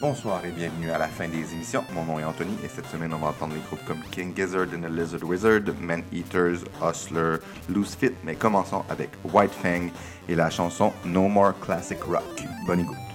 Bonsoir et bienvenue à la fin des émissions. Mon nom est Anthony et cette semaine on va entendre des groupes comme King Gizzard and the Lizard Wizard, Man Eaters, Hustler, Loose Fit, mais commençons avec White Fang et la chanson No More Classic Rock. Bonne écoute.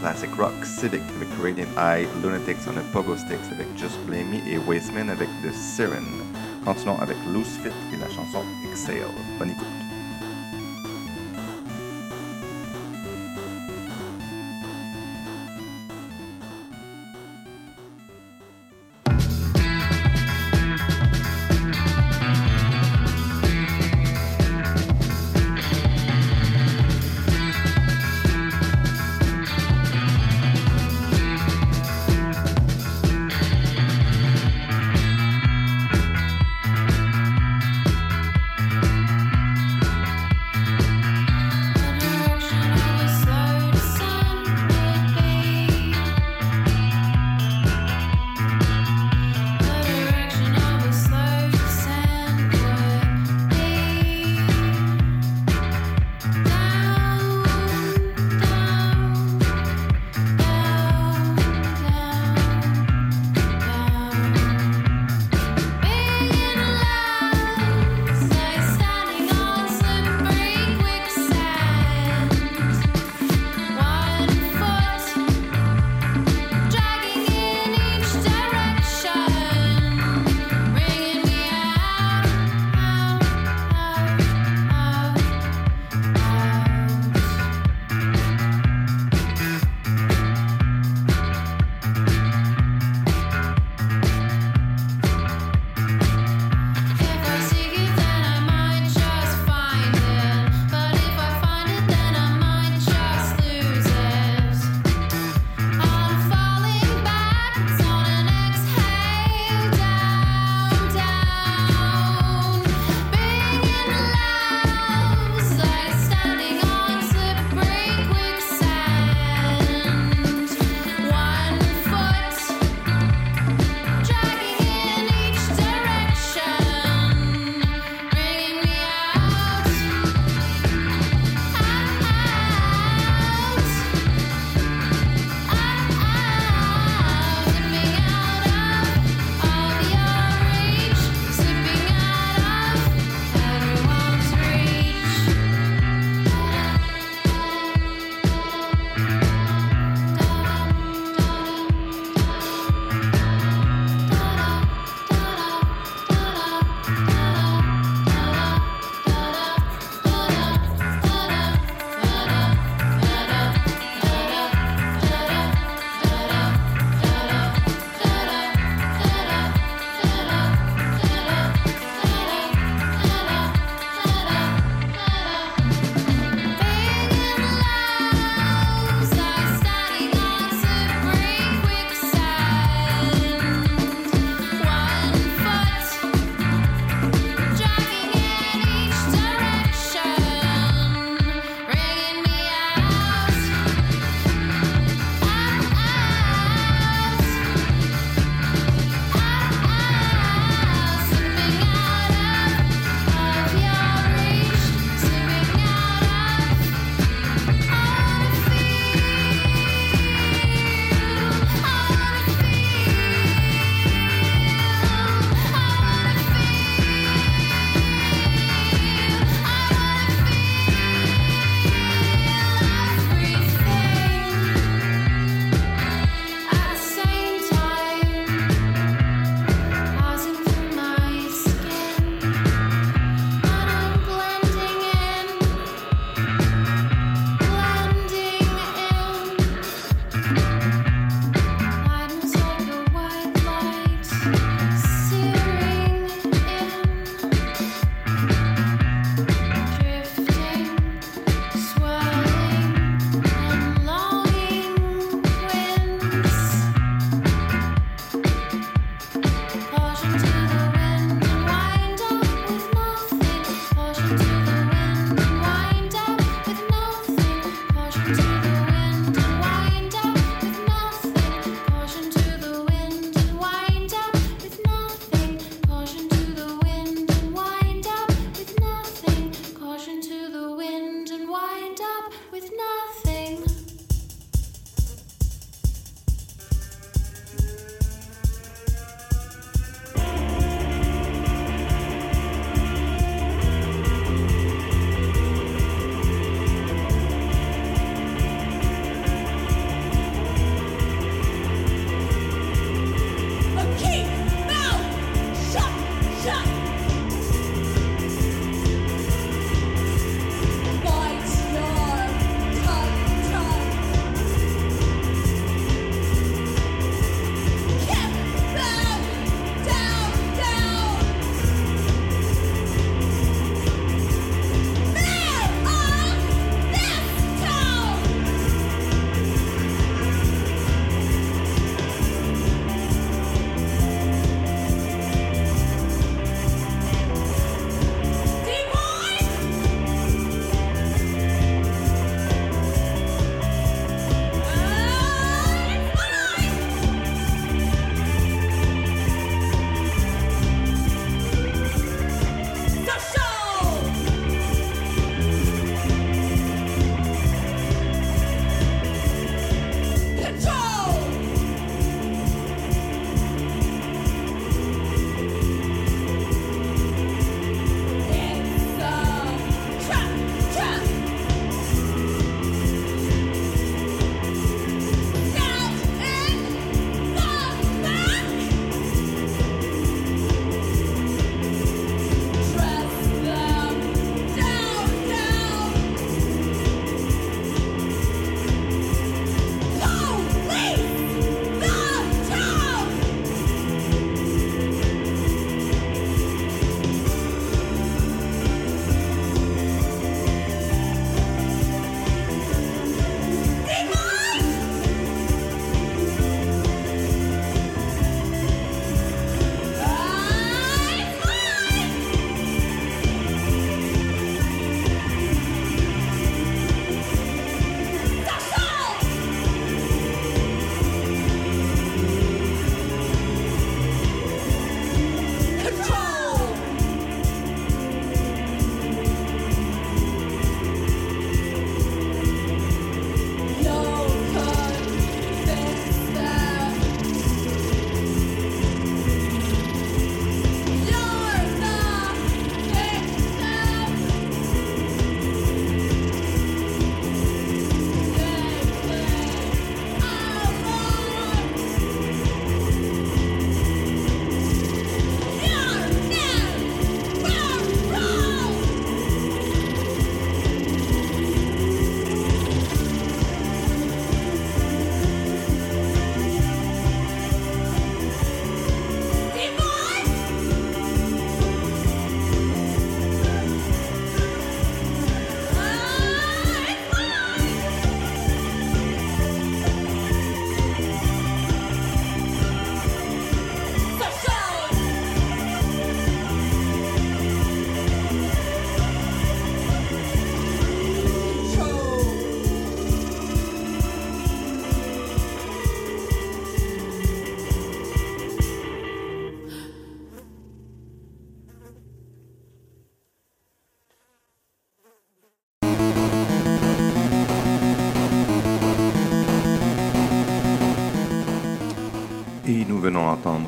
Classic Rock, Civic avec Radiant Eye, Lunatics on a Pogo Sticks avec Just Blame Me et Wasteman avec The Siren. Continuons avec Loose Fit et la chanson Exhale. Bonne écoute.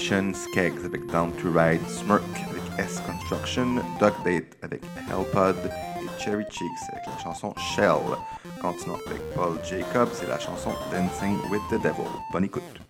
Station, Skeggs avec Down to Ride, Smirk avec S Construction, Dog Date avec Hellpod et Cherry Cheeks avec la chanson Shell. Continuons avec Paul Jacobs et la chanson Dancing with the Devil. Bonne écoute.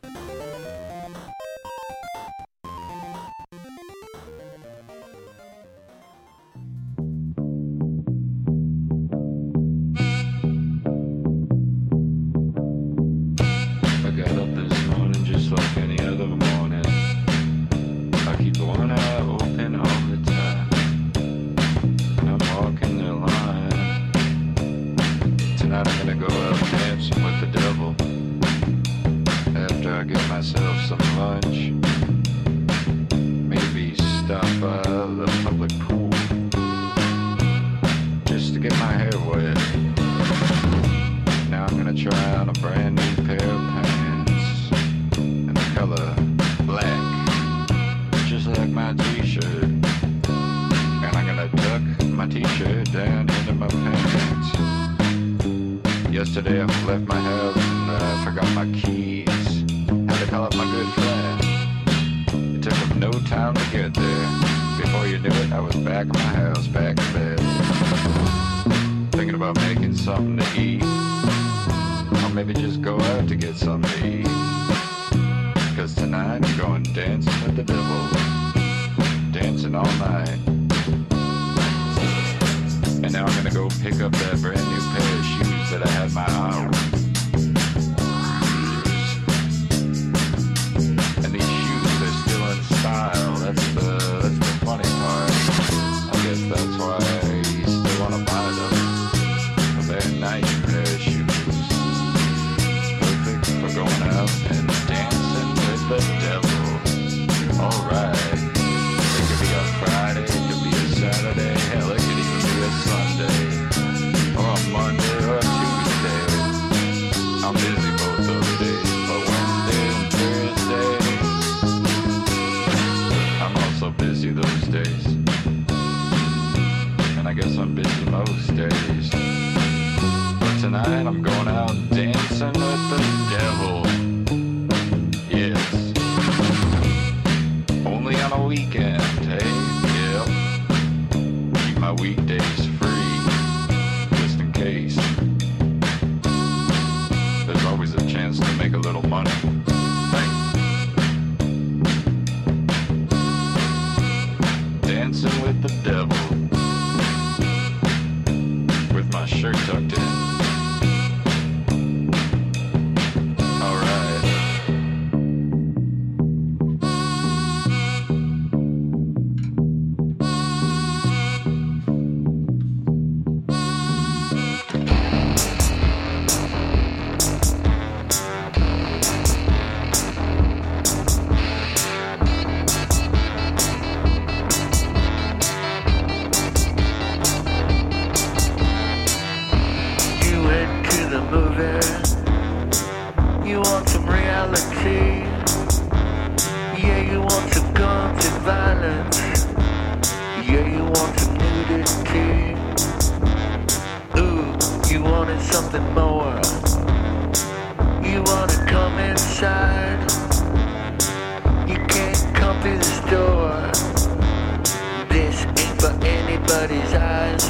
eyes.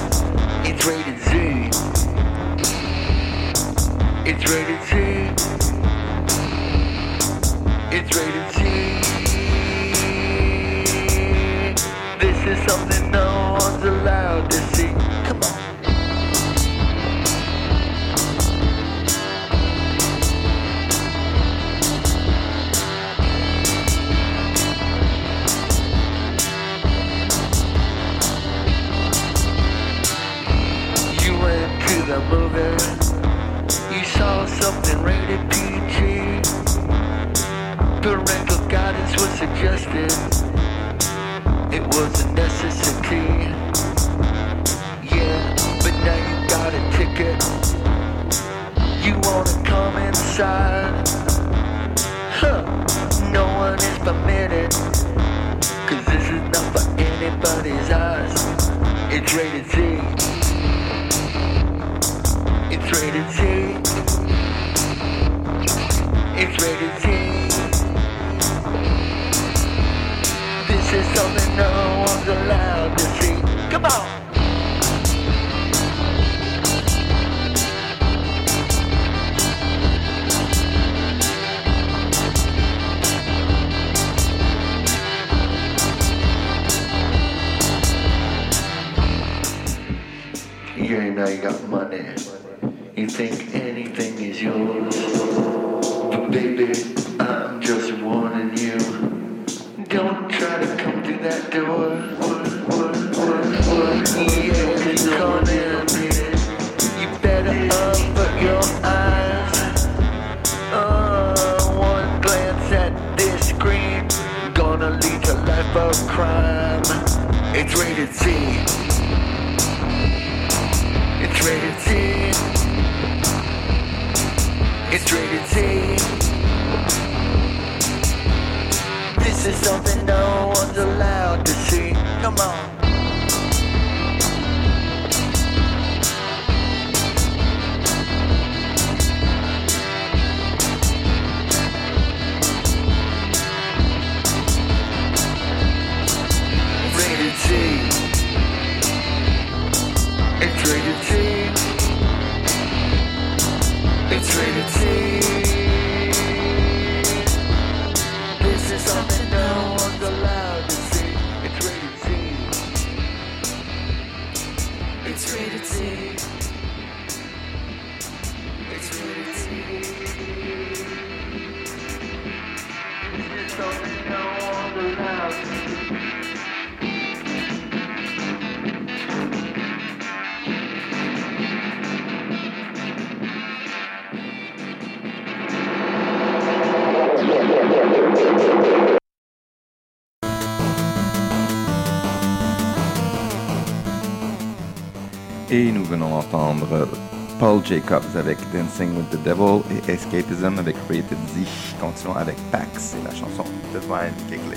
It's rated Z. It's rated Z. It's rated Z. rated PG. Guidance was suggested. It was a necessity. Yeah, but now you got a ticket. You wanna come inside? Huh, no one is this is not for anybody's eyes. It's rated T. It's rated Z. It's ready to see. This is something no one's allowed to see. Come on! You ain't you got money. You think anything is yours they, they um, come on. Paul Jacobs avec Dancing with the Devil et Escapism avec Creative Z. Continuons avec Pax et la chanson Divine Giggle.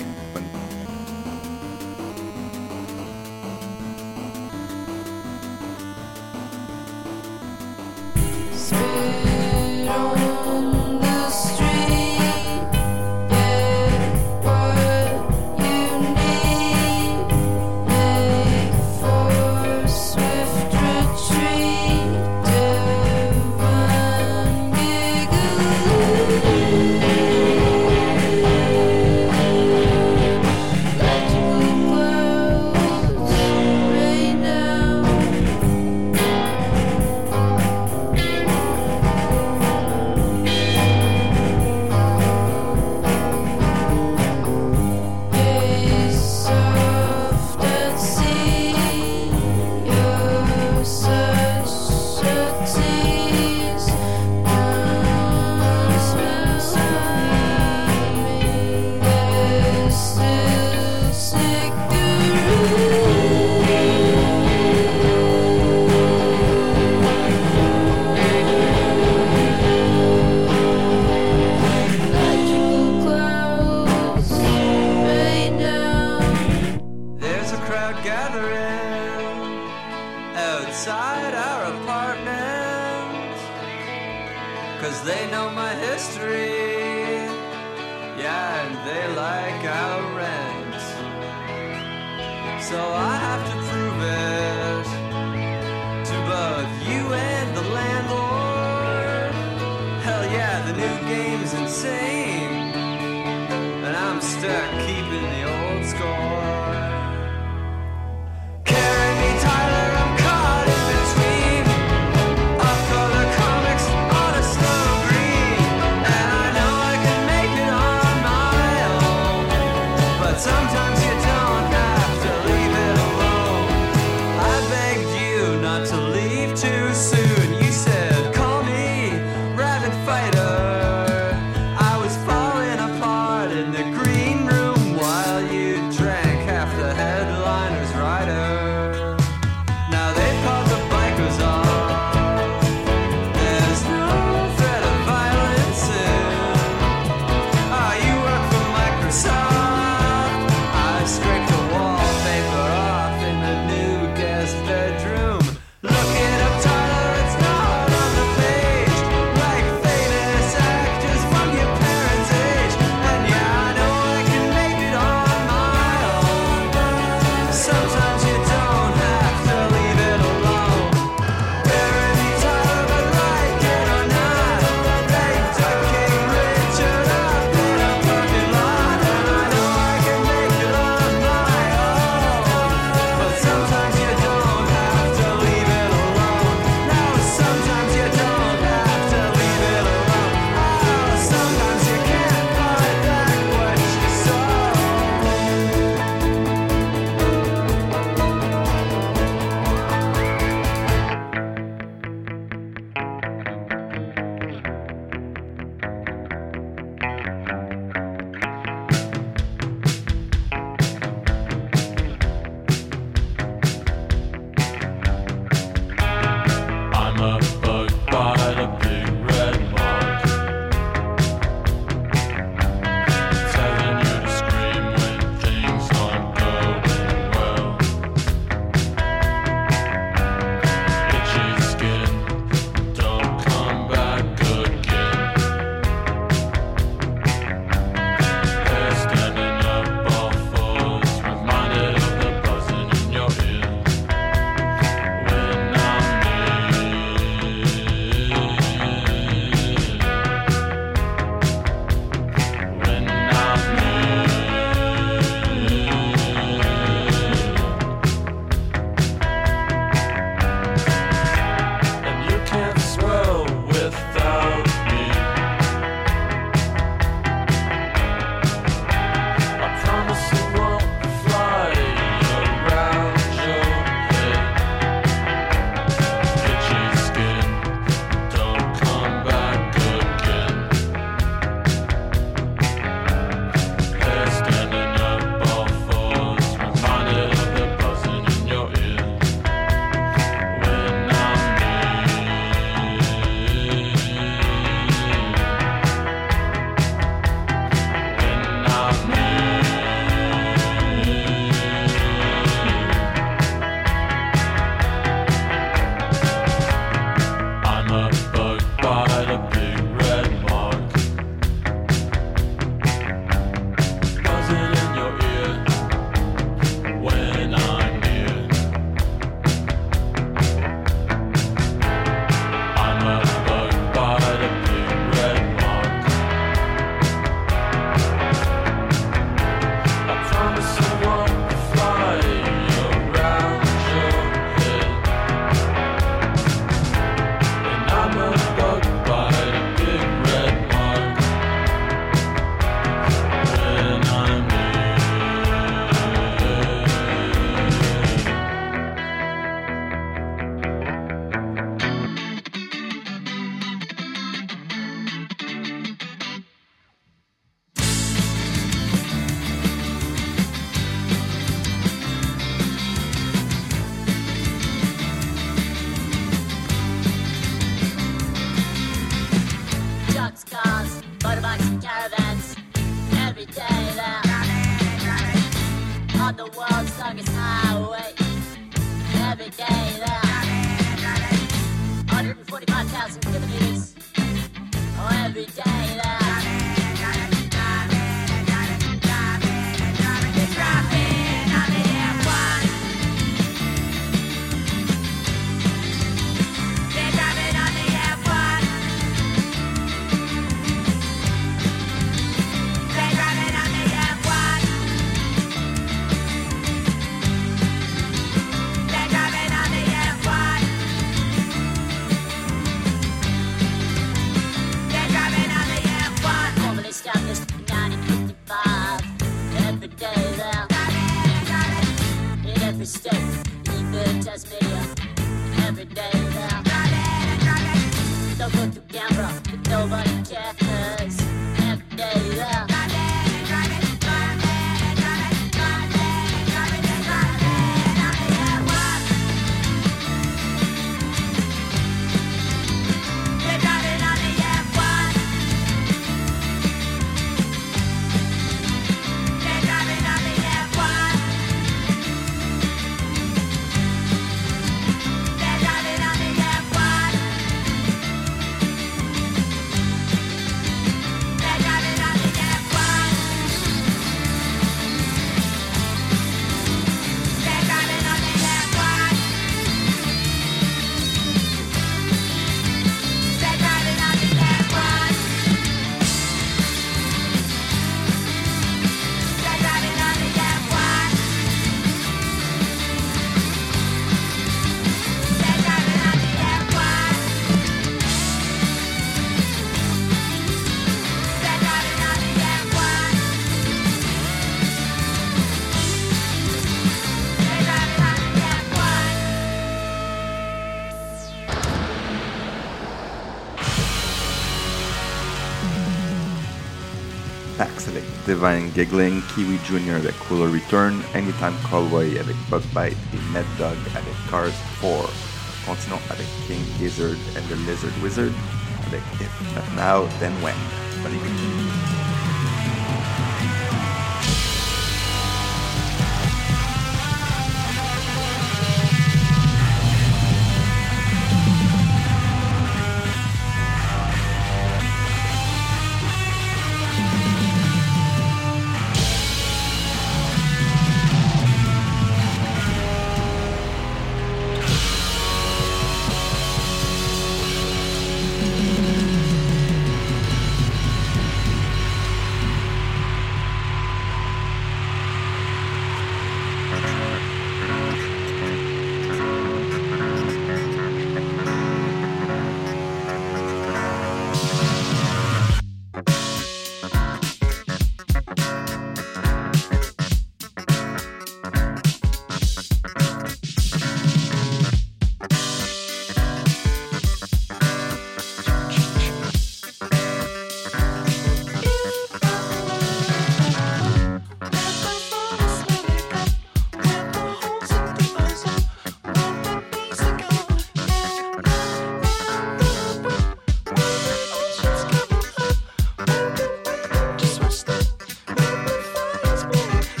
Divine Giggling, Kiwi Jr. avec Cooler Return, Anytime Callboy avec Bugbite et Mad Dog avec Cars 4. Continuons avec King Gizzard and the Lizard Wizard avec If Not Now Then When. Bonne écoute.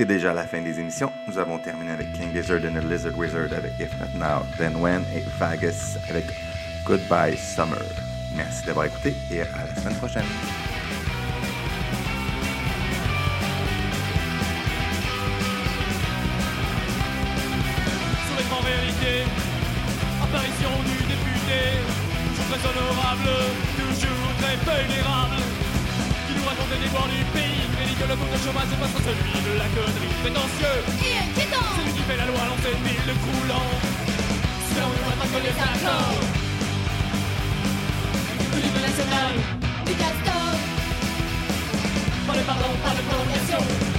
C'est déjà la fin des émissions. Nous avons terminé avec King Gizzard and the Lizard Wizard avec If Not Now, Then When et Vagus avec Goodbye Summer. Merci d'avoir écouté et à la semaine prochaine. Taux de chômage est pas celui de la connerie prétentieux. Et inquiétant C'est lui qui fait la loi, l'ancienne ville croulant. C'est on ne voit pas que les accords. Livre national, du castor pas de pardon, pas de prolongation.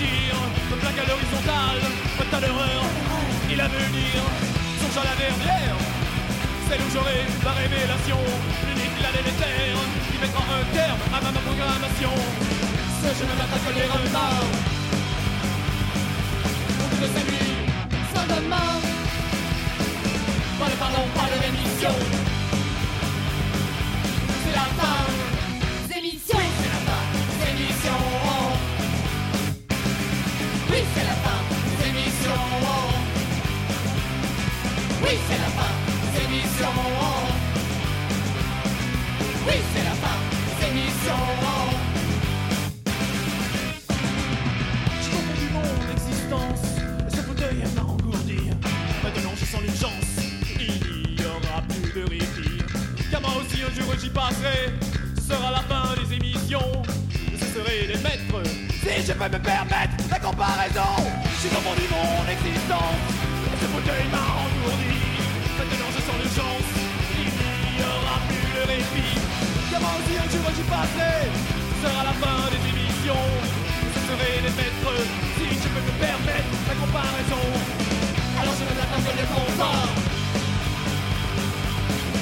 Réfléchir, me plaque à l'horizontale, pas de il a venir, songe à la dernière, celle où j'aurai la révélation, l'unique, la délétère, qui mettra un terme à ma programmation. Ce je ne m'attaque que les retards, au bout de ces nuits, sans demain pas de pardon, pas de rémission, c'est la fin, Maintenant, je sens l'urgence. Il n'y aura plus de répit. La les je la je plus de répit. Car moi j'y passerai. Sera la fin des émissions. Ce serait les maîtres. Si je peux me permettre la comparaison. Alors je me l'attends que le comptoir.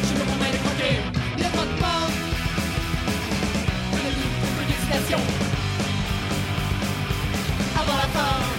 Je me promets de croquer. le trottement Plus de livres, plus d'excitation. avant la fin